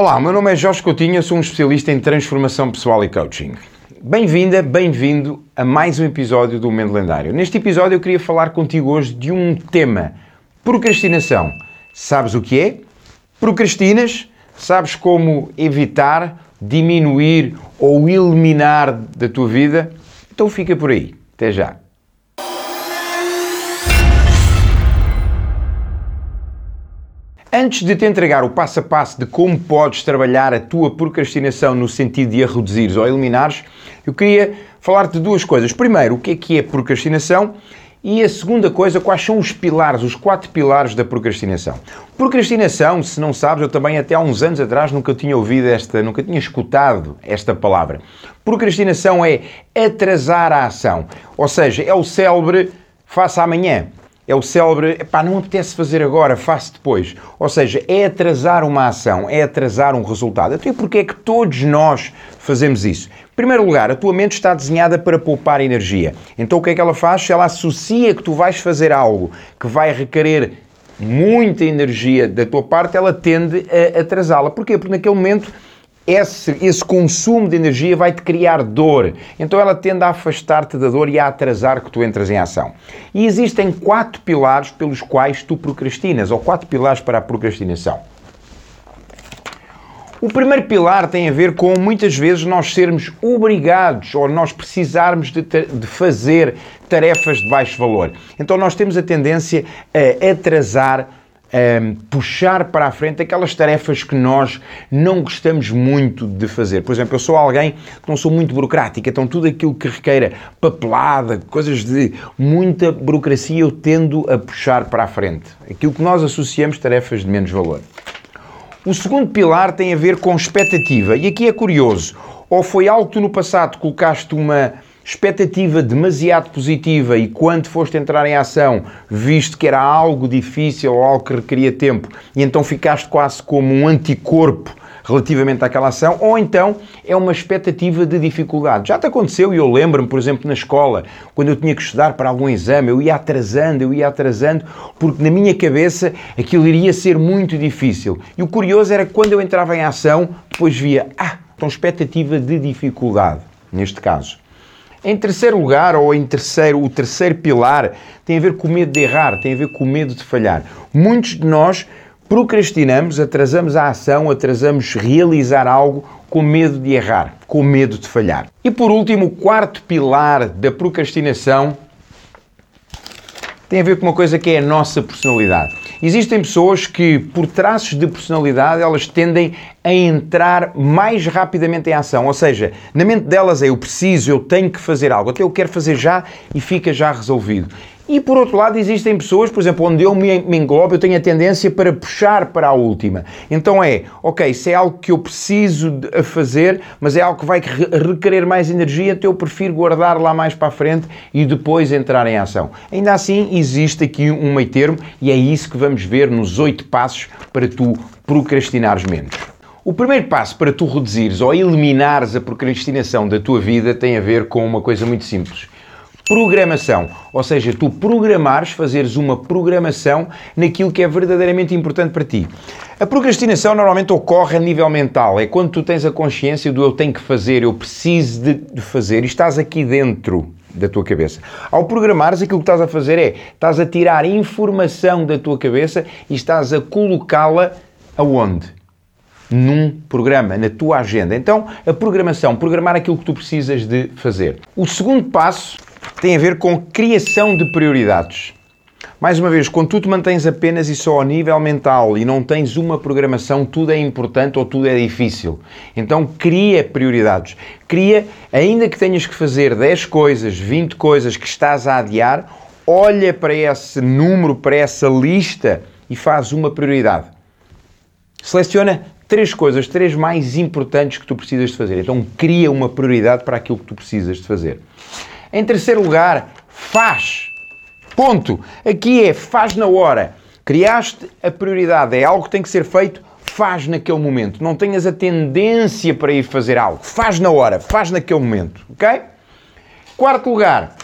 Olá, meu nome é Jorge Coutinho, sou um especialista em transformação pessoal e coaching. Bem-vinda, bem-vindo a mais um episódio do Momento Lendário. Neste episódio eu queria falar contigo hoje de um tema: procrastinação. Sabes o que é? Procrastinas? Sabes como evitar, diminuir ou eliminar da tua vida? Então fica por aí. Até já. Antes de te entregar o passo a passo de como podes trabalhar a tua procrastinação no sentido de a reduzires ou eliminares, eu queria falar-te de duas coisas. Primeiro, o que é que é procrastinação? E a segunda coisa, quais são os pilares, os quatro pilares da procrastinação? Procrastinação, se não sabes, eu também até há uns anos atrás nunca tinha ouvido esta, nunca tinha escutado esta palavra. Procrastinação é atrasar a ação, ou seja, é o célebre faça amanhã é o célebre, pá, não apetece fazer agora, faço depois. Ou seja, é atrasar uma ação, é atrasar um resultado. Até porque é que todos nós fazemos isso? Em primeiro lugar, a tua mente está desenhada para poupar energia. Então o que é que ela faz? Ela associa que tu vais fazer algo que vai requerer muita energia da tua parte, ela tende a atrasá-la. Porquê? Porque naquele momento esse, esse consumo de energia vai-te criar dor. Então ela tende a afastar-te da dor e a atrasar que tu entras em ação. E existem quatro pilares pelos quais tu procrastinas, ou quatro pilares para a procrastinação. O primeiro pilar tem a ver com muitas vezes nós sermos obrigados ou nós precisarmos de, de, fazer tarefas de baixo valor. Então nós temos a tendência a atrasar um, ehm, puxar para a frente aquelas tarefas que nós não gostamos muito de fazer. Por exemplo, eu sou alguém que não sou muito burocrático, então tudo aquilo que requeira papelada, coisas de muita burocracia, eu tendo a puxar para a frente. Aquilo que nós associamos tarefas de menos valor. O segundo pilar tem a ver com expectativa, e aqui é curioso. Ou foi algo que tu no passado colocaste uma expectativa demasiado positiva e quando foste entrar em ação, visto que era algo difícil ou algo que requeria tempo, e então ficaste quase como um anticorpo relativamente àquela ação, ou então é uma expectativa de dificuldade. Já te aconteceu, e eu lembro-me, por exemplo, na escola, quando eu tinha que estudar para algum exame, eu ia atrasando, eu ia atrasando, porque na minha cabeça aquilo iria ser muito difícil. E o curioso era que quando eu entrava em ação, depois via, ah, então expectativa de dificuldade, neste caso. Em terceiro lugar, ou em terceiro, o terceiro pilar, tem a ver com o medo de errar, tem a ver com o medo de falhar. Muitos de nós procrastinamos, atrasamos a ação, atrasamos realizar algo com medo de errar, com medo de falhar. E por último, o quarto pilar da procrastinação tem a ver com uma coisa que é a nossa personalidade. Existem pessoas que, por traços de personalidade, elas tendem a entrar mais rapidamente em ação. Ou seja, na mente delas é eu preciso, eu tenho que fazer algo, até eu quero fazer já e fica já resolvido. E por outro lado, existem pessoas, por exemplo, onde eu me, englobo, eu tenho a tendência para puxar para a última. Então é, ok, se é algo que eu preciso de fazer, mas é algo que vai requerer mais energia, então eu prefiro guardar lá mais para a frente e depois entrar em ação. Ainda assim, existe aqui um meio termo e é isso que vamos ver nos oito passos para tu procrastinares menos. O primeiro passo para tu reduzires ou eliminares a procrastinação da tua vida tem a ver com uma coisa muito simples programação. Ou seja, tu programares, fazeres uma programação naquilo que é verdadeiramente importante para ti. A procrastinação normalmente ocorre a nível mental. É quando tu tens a consciência do eu tenho que fazer, eu preciso de, fazer e estás aqui dentro da tua cabeça. Ao programares, aquilo que estás a fazer é estás a tirar informação da tua cabeça e estás a colocá-la aonde? num programa, na tua agenda. Então, a programação, programar aquilo que tu precisas de fazer. O segundo passo tem a ver com criação de prioridades. Mais uma vez, quando tu te mantens apenas e só ao nível mental e não tens uma programação, tudo é importante ou tudo é difícil. Então, cria prioridades. Cria, ainda que tenhas que fazer 10 coisas, 20 coisas que estás a adiar, olha para esse número, para essa lista e faz uma prioridade. Seleciona três coisas, três mais importantes que tu precisas de fazer. Então, cria uma prioridade para aquilo que tu precisas de fazer. Em terceiro lugar, faz. Ponto. Aqui é faz na hora. Criaste a prioridade, é algo que tem que ser feito, faz naquele momento. Não tenhas a tendência para ir fazer algo. Faz na hora, faz naquele momento, ok? Quarto lugar,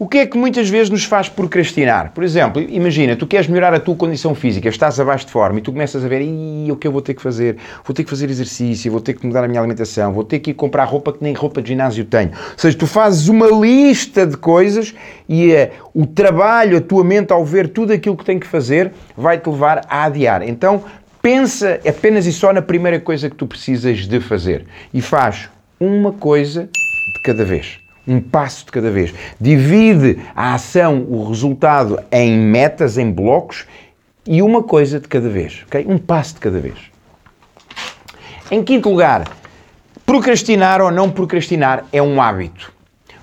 O que é que muitas vezes nos faz procrastinar? Por exemplo, imagina, tu queres melhorar a tua condição física, estás abaixo de forma e tu começas a ver, o que eu vou ter que fazer? Vou ter que fazer exercício, vou ter que mudar a minha alimentação, vou ter que ir comprar roupa que nem roupa de ginásio tenho. Ou seja, tu fazes uma lista de coisas e é, o trabalho, a tua mente, ao ver tudo aquilo que tem que fazer, vai-te levar a adiar. Então, pensa apenas e só na primeira coisa que tu precisas de fazer e faz uma coisa de cada vez um passo de cada vez. Divide a ação, o resultado, em metas, em blocos e uma coisa de cada vez. Okay? Um passo de cada vez. Em quinto lugar, procrastinar ou não procrastinar é um hábito.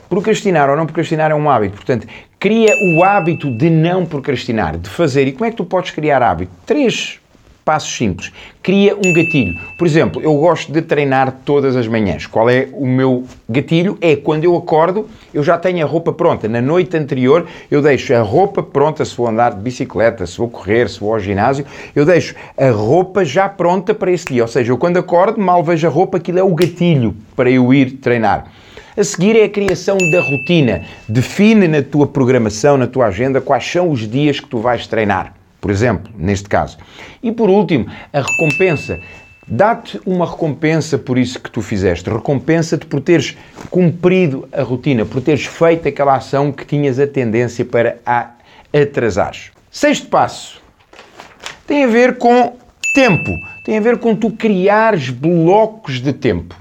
Procrastinar ou não procrastinar é um hábito. Portanto, cria o hábito de não procrastinar, de fazer. E como é que tu podes criar hábito? Três Passos simples. Cria um gatilho. Por exemplo, eu gosto de treinar todas as manhãs. Qual é o meu gatilho? É quando eu acordo, eu já tenho a roupa pronta. Na noite anterior, eu deixo a roupa pronta se vou andar de bicicleta, se vou correr, se vou ao ginásio. Eu deixo a roupa já pronta para esse dia. Ou seja, eu quando acordo, mal vejo a roupa, aquilo é o gatilho para eu ir treinar. A seguir é a criação da rotina. Define na tua programação, na tua agenda, quais são os dias que tu vais treinar por exemplo, neste caso. E por último, a recompensa. Dá-te uma recompensa por isso que tu fizeste. Recompensa-te por teres cumprido a rotina, por teres feito aquela ação que tinhas a tendência para a atrasares. Sexto passo tem a ver com tempo. Tem a ver com tu criares blocos de tempo.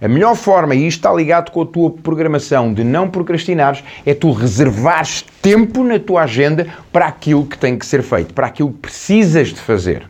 A melhor forma, e isto está ligado com a tua programação de não procrastinares, é tu reservares tempo na tua agenda para aquilo que tem que ser feito, para aquilo que precisas de fazer.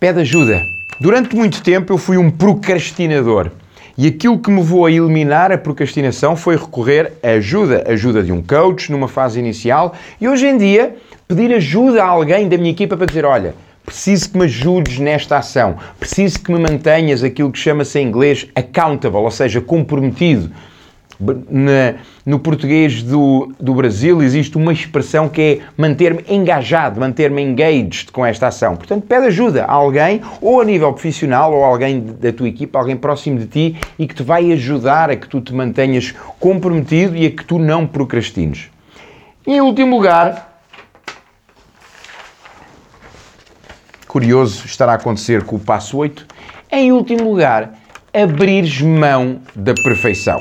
Pede ajuda. Durante muito tempo eu fui um procrastinador. E aquilo que me vou a eliminar a procrastinação foi recorrer a ajuda, ajuda de um coach numa fase inicial e hoje em dia pedir ajuda a alguém da minha equipa para dizer: olha, Preciso que me ajudes nesta ação. Preciso que me mantenhas aquilo que chama-se em inglês accountable, ou seja, comprometido. No português do, do Brasil existe uma expressão que é manter-me engajado, manter-me engaged com esta ação. Portanto, pede ajuda a alguém, ou a nível profissional, ou alguém da tua equipa, alguém próximo de ti e que te vai ajudar a que tu te mantenhas comprometido e a que tu não procrastines. Em último lugar, curioso estará a acontecer com o passo 8. Em último lugar, abrires mão da perfeição.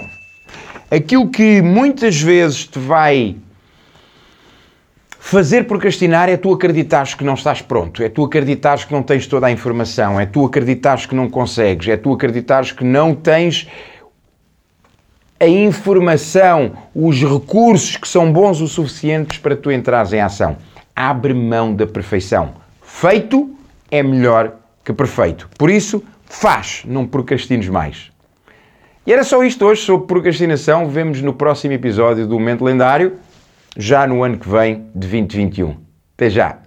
Aquilo que muitas vezes te vai fazer procrastinar é tu acreditares que não estás pronto, é tu acreditares que não tens toda a informação, é tu acreditares que não consegues, é tu acreditares que não tens a informação, os recursos que são bons o suficientes para tu entrares em ação. Abre mão da perfeição. Feito, é melhor que perfeito. Por isso, faz, não procrastines mais. E era só isto hoje sobre procrastinação. Vemos no próximo episódio do Momento Lendário, já no ano que vem de 2021. Até já!